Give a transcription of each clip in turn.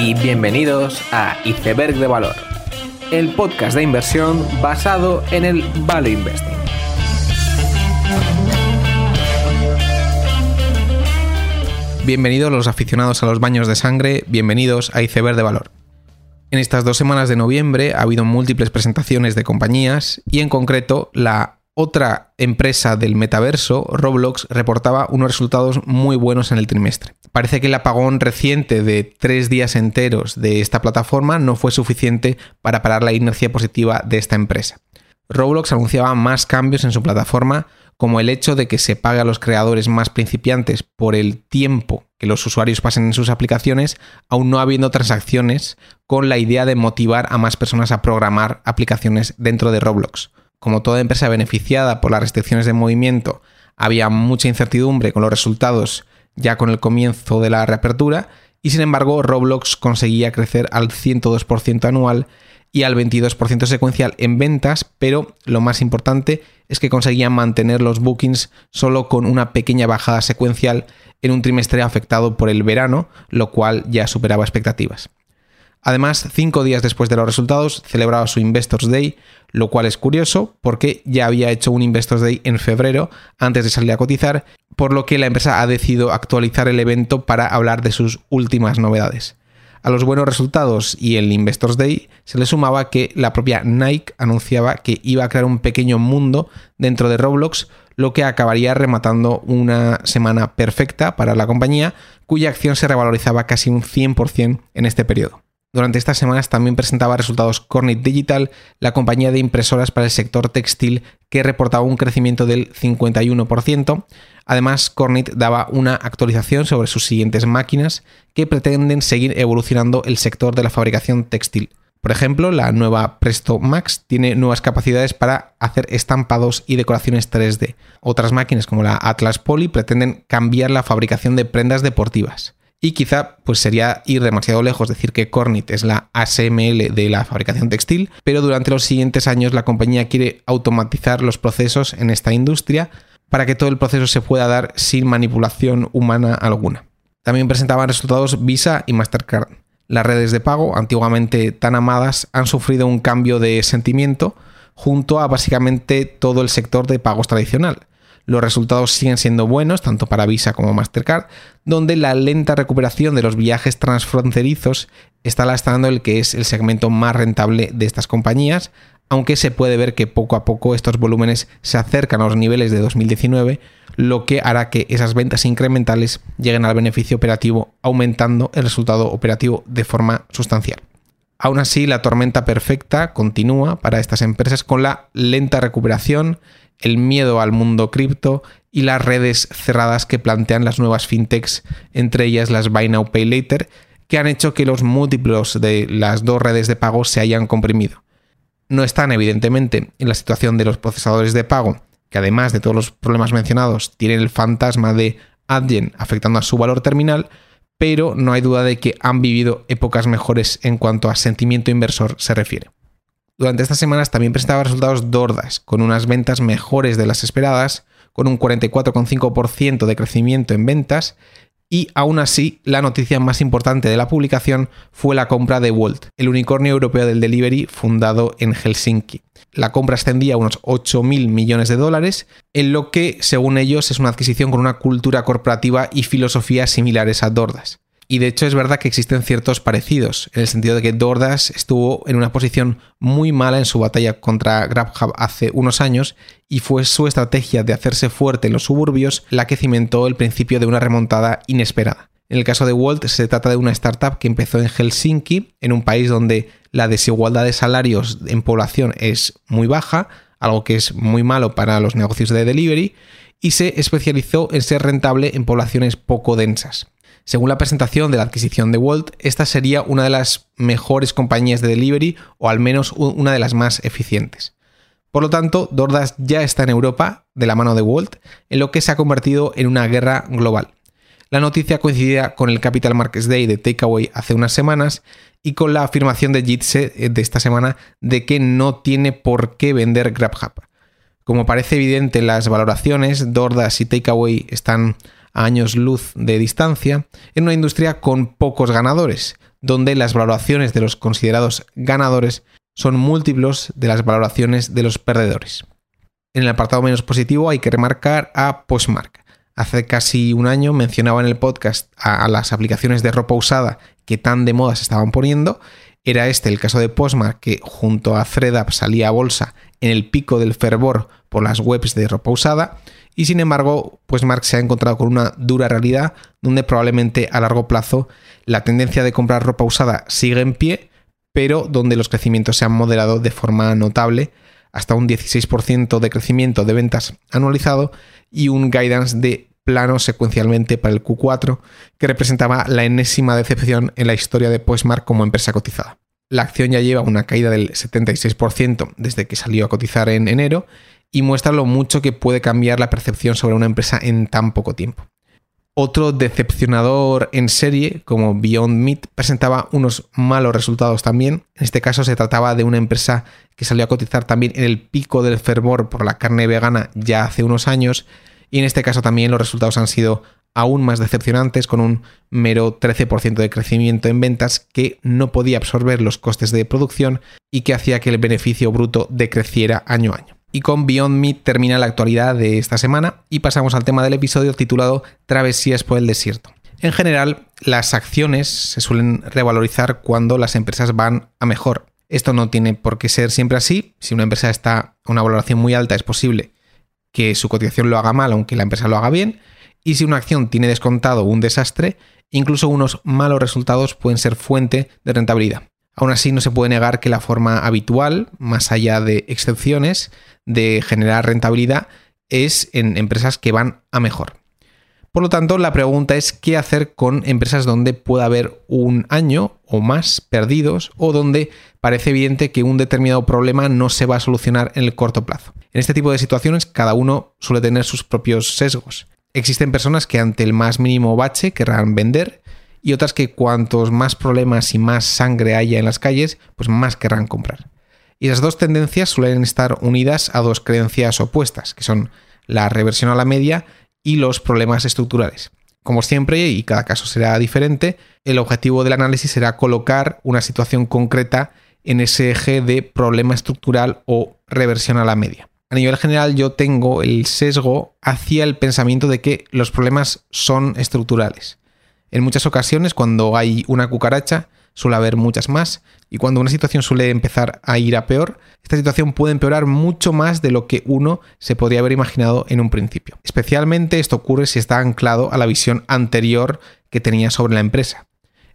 y bienvenidos a Iceberg de Valor, el podcast de inversión basado en el Value Investing. Bienvenidos los aficionados a los baños de sangre, bienvenidos a Iceberg de Valor. En estas dos semanas de noviembre ha habido múltiples presentaciones de compañías y en concreto la otra empresa del metaverso, Roblox, reportaba unos resultados muy buenos en el trimestre. Parece que el apagón reciente de tres días enteros de esta plataforma no fue suficiente para parar la inercia positiva de esta empresa. Roblox anunciaba más cambios en su plataforma, como el hecho de que se pague a los creadores más principiantes por el tiempo que los usuarios pasen en sus aplicaciones, aún no habiendo transacciones, con la idea de motivar a más personas a programar aplicaciones dentro de Roblox como toda empresa beneficiada por las restricciones de movimiento, había mucha incertidumbre con los resultados ya con el comienzo de la reapertura y sin embargo Roblox conseguía crecer al 102% anual y al 22% secuencial en ventas, pero lo más importante es que conseguían mantener los bookings solo con una pequeña bajada secuencial en un trimestre afectado por el verano, lo cual ya superaba expectativas. Además, cinco días después de los resultados, celebraba su Investors Day, lo cual es curioso porque ya había hecho un Investors Day en febrero antes de salir a cotizar, por lo que la empresa ha decidido actualizar el evento para hablar de sus últimas novedades. A los buenos resultados y el Investors Day se le sumaba que la propia Nike anunciaba que iba a crear un pequeño mundo dentro de Roblox, lo que acabaría rematando una semana perfecta para la compañía, cuya acción se revalorizaba casi un 100% en este periodo. Durante estas semanas también presentaba resultados Cornit Digital, la compañía de impresoras para el sector textil que reportaba un crecimiento del 51%. Además, Cornit daba una actualización sobre sus siguientes máquinas que pretenden seguir evolucionando el sector de la fabricación textil. Por ejemplo, la nueva Presto Max tiene nuevas capacidades para hacer estampados y decoraciones 3D. Otras máquinas como la Atlas Poly pretenden cambiar la fabricación de prendas deportivas. Y quizá pues sería ir demasiado lejos decir que Cornit es la ASML de la fabricación textil, pero durante los siguientes años la compañía quiere automatizar los procesos en esta industria para que todo el proceso se pueda dar sin manipulación humana alguna. También presentaban resultados Visa y Mastercard. Las redes de pago, antiguamente tan amadas, han sufrido un cambio de sentimiento junto a básicamente todo el sector de pagos tradicional. Los resultados siguen siendo buenos, tanto para Visa como Mastercard, donde la lenta recuperación de los viajes transfronterizos está lastrando el que es el segmento más rentable de estas compañías, aunque se puede ver que poco a poco estos volúmenes se acercan a los niveles de 2019, lo que hará que esas ventas incrementales lleguen al beneficio operativo, aumentando el resultado operativo de forma sustancial. Aún así, la tormenta perfecta continúa para estas empresas con la lenta recuperación, el miedo al mundo cripto y las redes cerradas que plantean las nuevas fintechs, entre ellas las Buy Now Pay Later, que han hecho que los múltiplos de las dos redes de pago se hayan comprimido. No están, evidentemente, en la situación de los procesadores de pago, que además de todos los problemas mencionados, tienen el fantasma de Adyen afectando a su valor terminal, pero no hay duda de que han vivido épocas mejores en cuanto a sentimiento inversor se refiere. Durante estas semanas también presentaba resultados Dordas, con unas ventas mejores de las esperadas, con un 44,5% de crecimiento en ventas, y aún así la noticia más importante de la publicación fue la compra de Walt, el unicornio europeo del delivery fundado en Helsinki. La compra ascendía a unos 8.000 millones de dólares, en lo que, según ellos, es una adquisición con una cultura corporativa y filosofía similares a Dordas. Y de hecho es verdad que existen ciertos parecidos, en el sentido de que Dordas estuvo en una posición muy mala en su batalla contra GrabHub hace unos años y fue su estrategia de hacerse fuerte en los suburbios la que cimentó el principio de una remontada inesperada. En el caso de Walt se trata de una startup que empezó en Helsinki, en un país donde la desigualdad de salarios en población es muy baja, algo que es muy malo para los negocios de delivery, y se especializó en ser rentable en poblaciones poco densas. Según la presentación de la adquisición de Walt, esta sería una de las mejores compañías de delivery o al menos una de las más eficientes. Por lo tanto, DoorDash ya está en Europa de la mano de Walt, en lo que se ha convertido en una guerra global. La noticia coincidía con el Capital Markets Day de Takeaway hace unas semanas y con la afirmación de Jitse eh, de esta semana de que no tiene por qué vender GrabHub. Como parece evidente en las valoraciones, DoorDash y Takeaway están años luz de distancia, en una industria con pocos ganadores, donde las valoraciones de los considerados ganadores son múltiplos de las valoraciones de los perdedores. En el apartado menos positivo hay que remarcar a Postmark. Hace casi un año mencionaba en el podcast a, las aplicaciones de ropa usada que tan de moda se estaban poniendo. Era este el caso de Postmark que junto a ThreadUp salía a bolsa en el pico del fervor por las webs de ropa usada y sin embargo, Postmark se ha encontrado con una dura realidad donde probablemente a largo plazo la tendencia de comprar ropa usada sigue en pie, pero donde los crecimientos se han moderado de forma notable hasta un 16% de crecimiento de ventas anualizado y un guidance de plano secuencialmente para el Q4, que representaba la enésima decepción en la historia de Postmark como empresa cotizada. La acción ya lleva una caída del 76% desde que salió a cotizar en enero y muestra lo mucho que puede cambiar la percepción sobre una empresa en tan poco tiempo. Otro decepcionador en serie, como Beyond Meat, presentaba unos malos resultados también. En este caso se trataba de una empresa que salió a cotizar también en el pico del fervor por la carne vegana ya hace unos años. Y en este caso también los resultados han sido aún más decepcionantes, con un mero 13% de crecimiento en ventas que no podía absorber los costes de producción y que hacía que el beneficio bruto decreciera año a año. Y con Beyond Meat termina la actualidad de esta semana y pasamos al tema del episodio titulado Travesías por el desierto. En general, las acciones se suelen revalorizar cuando las empresas van a mejor. Esto no tiene por qué ser siempre así. Si una empresa está a una valoración muy alta, es posible que su cotización lo haga mal, aunque la empresa lo haga bien. Y si una acción tiene descontado un desastre, incluso unos malos resultados pueden ser fuente de rentabilidad. Aún así, no se puede negar que la forma habitual, más allá de excepciones, de generar rentabilidad es en empresas que van a mejor. Por lo tanto, la pregunta es qué hacer con empresas donde pueda haber un año o más perdidos o donde parece evidente que un determinado problema no se va a solucionar en el corto plazo. En este tipo de situaciones, cada uno suele tener sus propios sesgos. Existen personas que ante el más mínimo bache querrán vender y otras que cuantos más problemas y más sangre haya en las calles, pues más querrán comprar. Y las dos tendencias suelen estar unidas a dos creencias opuestas, que son la reversión a la media y los problemas estructurales. Como siempre, y cada caso será diferente, el objetivo del análisis será colocar una situación concreta en ese eje de problema estructural o reversión a la media. A nivel general yo tengo el sesgo hacia el pensamiento de que los problemas son estructurales. En muchas ocasiones, cuando hay una cucaracha, suele haber muchas más, y cuando una situación suele empezar a ir a peor, esta situación puede empeorar mucho más de lo que uno se podría haber imaginado en un principio. Especialmente esto ocurre si está anclado a la visión anterior que tenía sobre la empresa.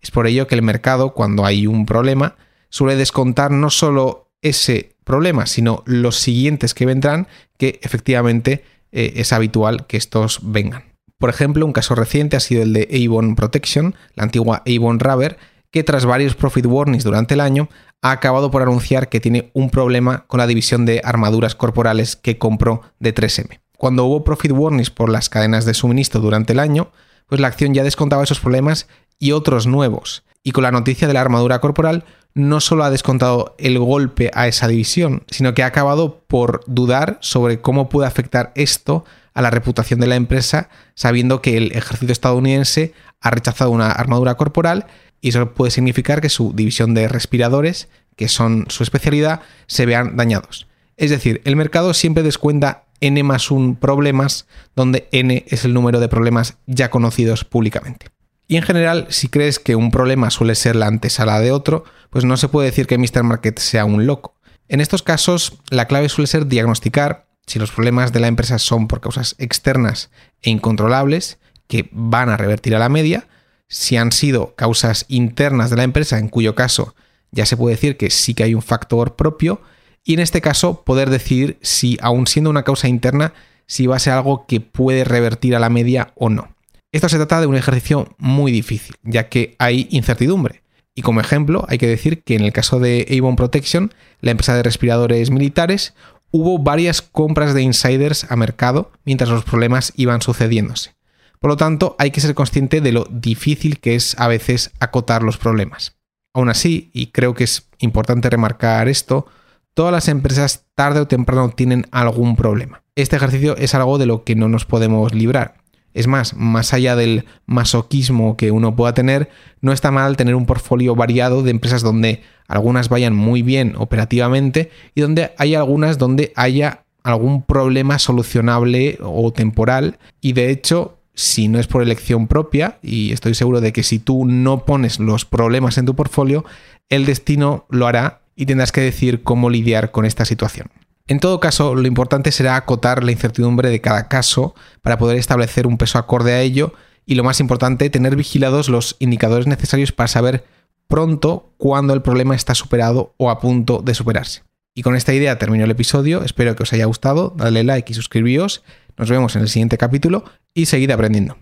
Es por ello que el mercado, cuando hay un problema, suele descontar no solo ese problema, sino los siguientes que vendrán, que efectivamente eh, es habitual que estos vengan. Por ejemplo, un caso reciente ha sido el de Avon Protection, la antigua Avon Rubber, que tras varios profit warnings durante el año ha acabado por anunciar que tiene un problema con la división de armaduras corporales que compró de 3M. Cuando hubo profit warnings por las cadenas de suministro durante el año, pues la acción ya descontaba esos problemas y otros nuevos. Y con la noticia de la armadura corporal, no solo ha descontado el golpe a esa división, sino que ha acabado por dudar sobre cómo puede afectar esto a la reputación de la empresa, sabiendo que el ejército estadounidense ha rechazado una armadura corporal y eso puede significar que su división de respiradores, que son su especialidad, se vean dañados. Es decir, el mercado siempre descuenta n más 1 problemas, donde n es el número de problemas ya conocidos públicamente. Y en general, si crees que un problema suele ser la antesala de otro, pues no se puede decir que Mr. Market sea un loco. En estos casos, la clave suele ser diagnosticar si los problemas de la empresa son por causas externas e incontrolables, que van a revertir a la media, si han sido causas internas de la empresa, en cuyo caso ya se puede decir que sí que hay un factor propio, y en este caso poder decidir si, aun siendo una causa interna, si va a ser algo que puede revertir a la media o no. Esto se trata de un ejercicio muy difícil, ya que hay incertidumbre. Y como ejemplo, hay que decir que en el caso de Avon Protection, la empresa de respiradores militares, hubo varias compras de insiders a mercado mientras los problemas iban sucediéndose. Por lo tanto, hay que ser consciente de lo difícil que es a veces acotar los problemas. Aún así, y creo que es importante remarcar esto, todas las empresas tarde o temprano tienen algún problema. Este ejercicio es algo de lo que no nos podemos librar. Es más, más allá del masoquismo que uno pueda tener, no está mal tener un portfolio variado de empresas donde algunas vayan muy bien operativamente y donde hay algunas donde haya algún problema solucionable o temporal y de hecho si no es por elección propia, y estoy seguro de que si tú no pones los problemas en tu portfolio, el destino lo hará y tendrás que decir cómo lidiar con esta situación. En todo caso, lo importante será acotar la incertidumbre de cada caso para poder establecer un peso acorde a ello y lo más importante, tener vigilados los indicadores necesarios para saber pronto cuándo el problema está superado o a punto de superarse. Y con esta idea termino el episodio, espero que os haya gustado, dale like y suscribíos, nos vemos en el siguiente capítulo y seguid aprendiendo.